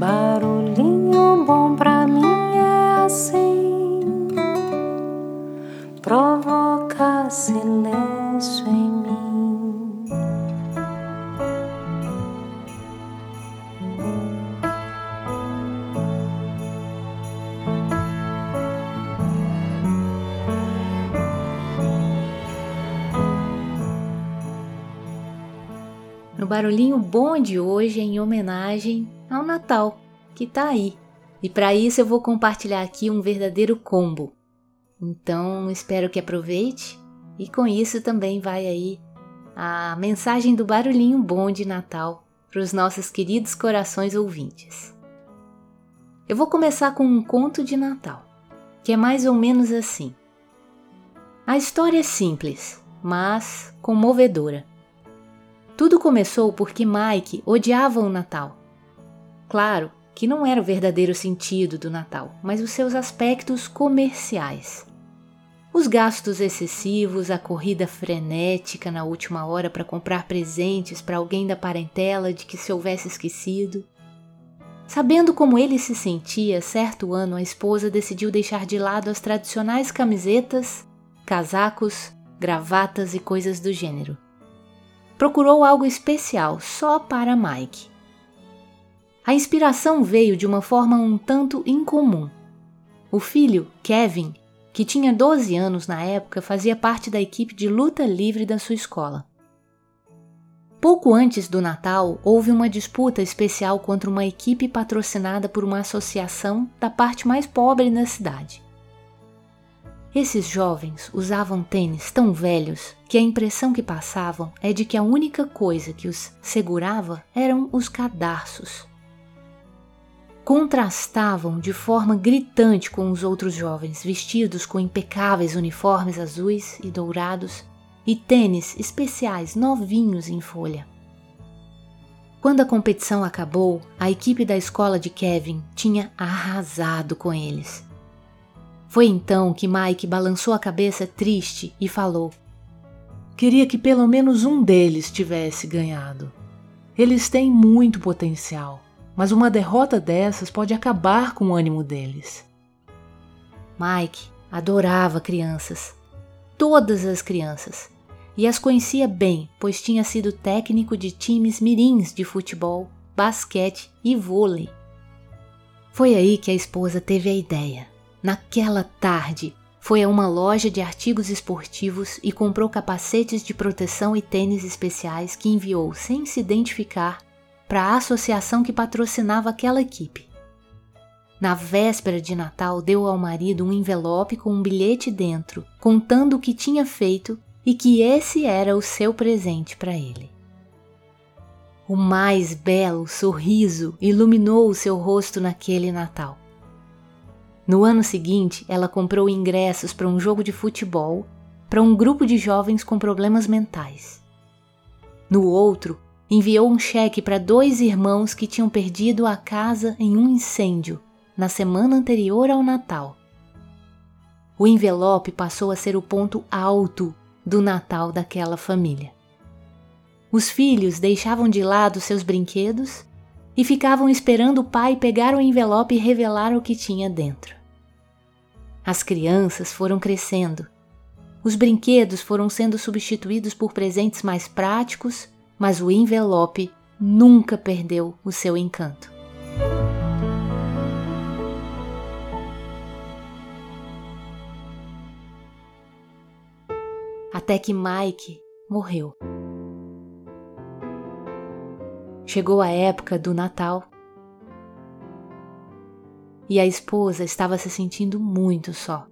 Barulhinho bom pra mim é assim, provoca silêncio em mim. No barulhinho bom de hoje, em homenagem ao Natal, que tá aí. E para isso eu vou compartilhar aqui um verdadeiro combo. Então, espero que aproveite e com isso também vai aí a mensagem do barulhinho bom de Natal para os nossos queridos corações ouvintes. Eu vou começar com um conto de Natal, que é mais ou menos assim. A história é simples, mas comovedora. Tudo começou porque Mike odiava o Natal. Claro que não era o verdadeiro sentido do Natal, mas os seus aspectos comerciais. Os gastos excessivos, a corrida frenética na última hora para comprar presentes para alguém da parentela de que se houvesse esquecido. Sabendo como ele se sentia, certo ano a esposa decidiu deixar de lado as tradicionais camisetas, casacos, gravatas e coisas do gênero procurou algo especial só para Mike. A inspiração veio de uma forma um tanto incomum. O filho, Kevin, que tinha 12 anos na época, fazia parte da equipe de luta livre da sua escola. Pouco antes do Natal, houve uma disputa especial contra uma equipe patrocinada por uma associação da parte mais pobre da cidade. Esses jovens usavam tênis tão velhos que a impressão que passavam é de que a única coisa que os segurava eram os cadarços. Contrastavam de forma gritante com os outros jovens, vestidos com impecáveis uniformes azuis e dourados e tênis especiais novinhos em folha. Quando a competição acabou, a equipe da escola de Kevin tinha arrasado com eles foi então que Mike balançou a cabeça triste e falou: Queria que pelo menos um deles tivesse ganhado. Eles têm muito potencial, mas uma derrota dessas pode acabar com o ânimo deles. Mike adorava crianças, todas as crianças, e as conhecia bem, pois tinha sido técnico de times mirins de futebol, basquete e vôlei. Foi aí que a esposa teve a ideia. Naquela tarde, foi a uma loja de artigos esportivos e comprou capacetes de proteção e tênis especiais que enviou sem se identificar para a associação que patrocinava aquela equipe. Na véspera de Natal, deu ao marido um envelope com um bilhete dentro, contando o que tinha feito e que esse era o seu presente para ele. O mais belo sorriso iluminou o seu rosto naquele Natal. No ano seguinte, ela comprou ingressos para um jogo de futebol para um grupo de jovens com problemas mentais. No outro, enviou um cheque para dois irmãos que tinham perdido a casa em um incêndio na semana anterior ao Natal. O envelope passou a ser o ponto alto do Natal daquela família. Os filhos deixavam de lado seus brinquedos e ficavam esperando o pai pegar o envelope e revelar o que tinha dentro. As crianças foram crescendo. Os brinquedos foram sendo substituídos por presentes mais práticos, mas o envelope nunca perdeu o seu encanto. Até que Mike morreu. Chegou a época do Natal e a esposa estava se sentindo muito só.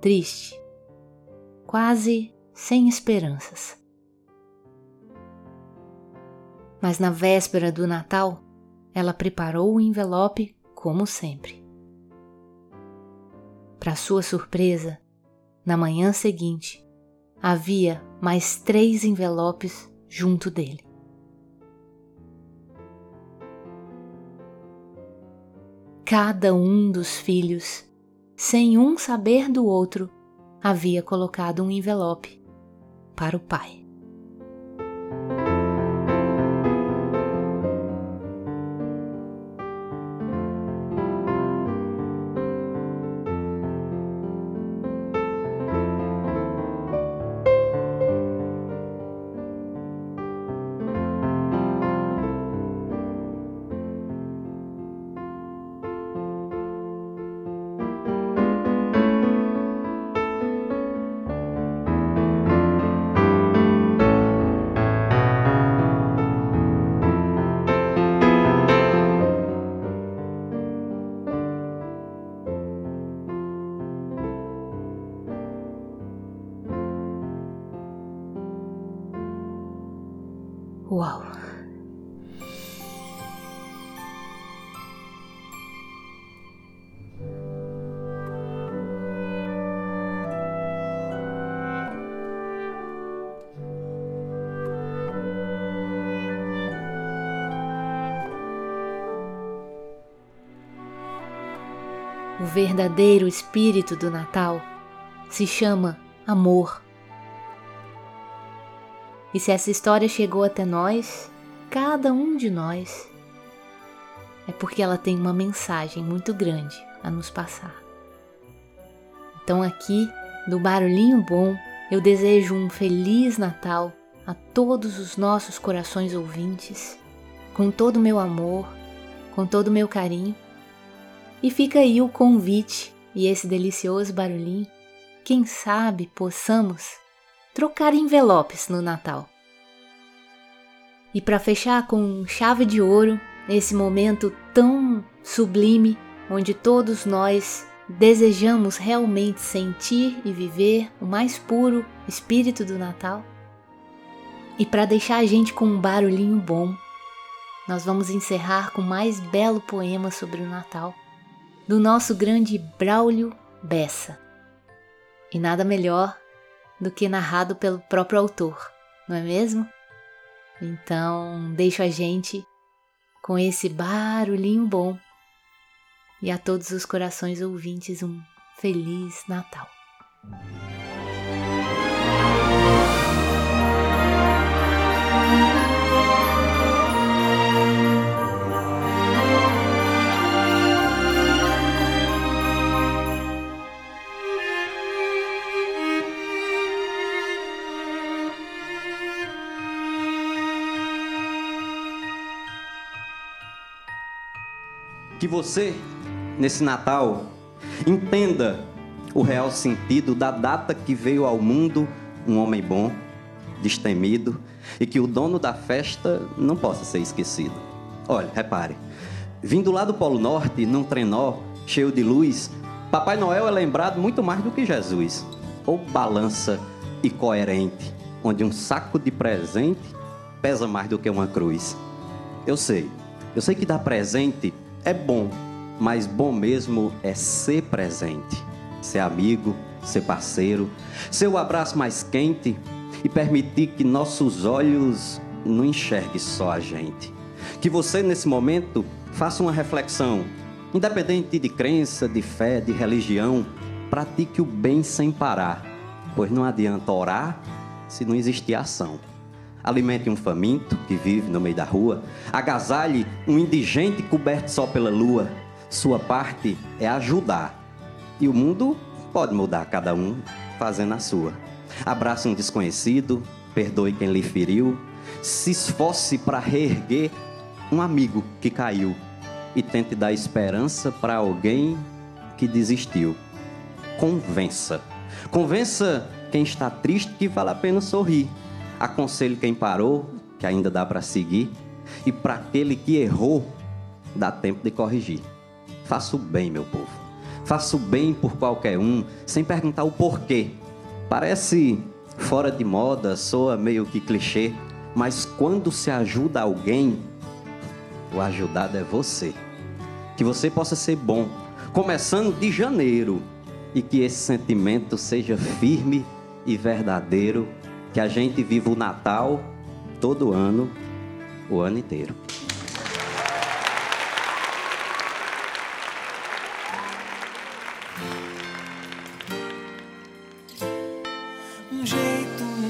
Triste, quase sem esperanças. Mas na véspera do Natal, ela preparou o envelope como sempre. Para sua surpresa, na manhã seguinte, havia mais três envelopes junto dele. Cada um dos filhos, sem um saber do outro, havia colocado um envelope para o pai. O verdadeiro espírito do Natal se chama amor. E se essa história chegou até nós, cada um de nós, é porque ela tem uma mensagem muito grande a nos passar. Então, aqui, do Barulhinho Bom, eu desejo um feliz Natal a todos os nossos corações ouvintes, com todo o meu amor, com todo o meu carinho. E fica aí o convite e esse delicioso barulhinho. Quem sabe possamos trocar envelopes no Natal. E para fechar com chave de ouro, nesse momento tão sublime, onde todos nós desejamos realmente sentir e viver o mais puro espírito do Natal. E para deixar a gente com um barulhinho bom, nós vamos encerrar com o mais belo poema sobre o Natal, do nosso grande Braulio Bessa. E nada melhor do que narrado pelo próprio autor, não é mesmo? Então, deixo a gente com esse barulhinho bom e a todos os corações ouvintes um Feliz Natal. Que você nesse Natal, entenda o real sentido da data que veio ao mundo um homem bom, destemido, e que o dono da festa não possa ser esquecido. Olha, repare, vindo lá do Polo Norte, num trenó cheio de luz, Papai Noel é lembrado muito mais do que Jesus, ou balança e coerente, onde um saco de presente pesa mais do que uma cruz. Eu sei, eu sei que dar presente é bom, mas bom mesmo é ser presente, ser amigo, ser parceiro, ser o abraço mais quente e permitir que nossos olhos não enxerguem só a gente. Que você, nesse momento, faça uma reflexão, independente de crença, de fé, de religião, pratique o bem sem parar, pois não adianta orar se não existir ação. Alimente um faminto que vive no meio da rua, agasalhe um indigente coberto só pela lua sua parte é ajudar. E o mundo pode mudar cada um fazendo a sua. Abraça um desconhecido, perdoe quem lhe feriu, se esforce para reerguer um amigo que caiu e tente dar esperança para alguém que desistiu. Convença. Convença quem está triste que vale a pena sorrir. Aconselhe quem parou, que ainda dá para seguir. E para aquele que errou, dá tempo de corrigir. Faça o bem, meu povo. Faça o bem por qualquer um, sem perguntar o porquê. Parece fora de moda, soa meio que clichê, mas quando se ajuda alguém, o ajudado é você. Que você possa ser bom, começando de janeiro, e que esse sentimento seja firme e verdadeiro, que a gente viva o Natal todo ano, o ano inteiro.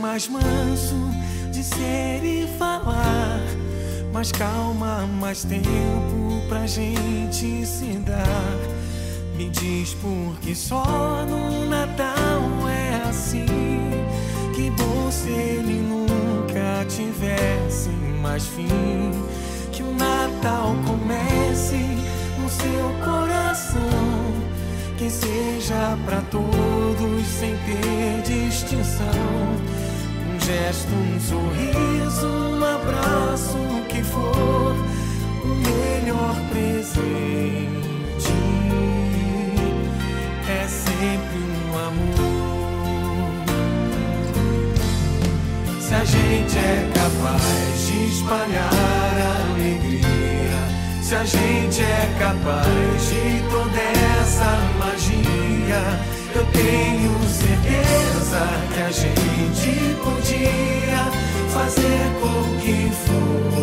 mais manso de ser e falar. Mais calma, mais tempo pra gente se dar. Me diz por que só no Natal é assim. Se ele nunca tivesse mais fim. Que o Natal comece no seu coração. Que seja para todos sem ter distinção gesto, um sorriso, um abraço, o que for, o melhor presente é sempre espalhar alegria, se a gente é capaz de toda essa magia eu tenho certeza que a gente podia fazer com que fosse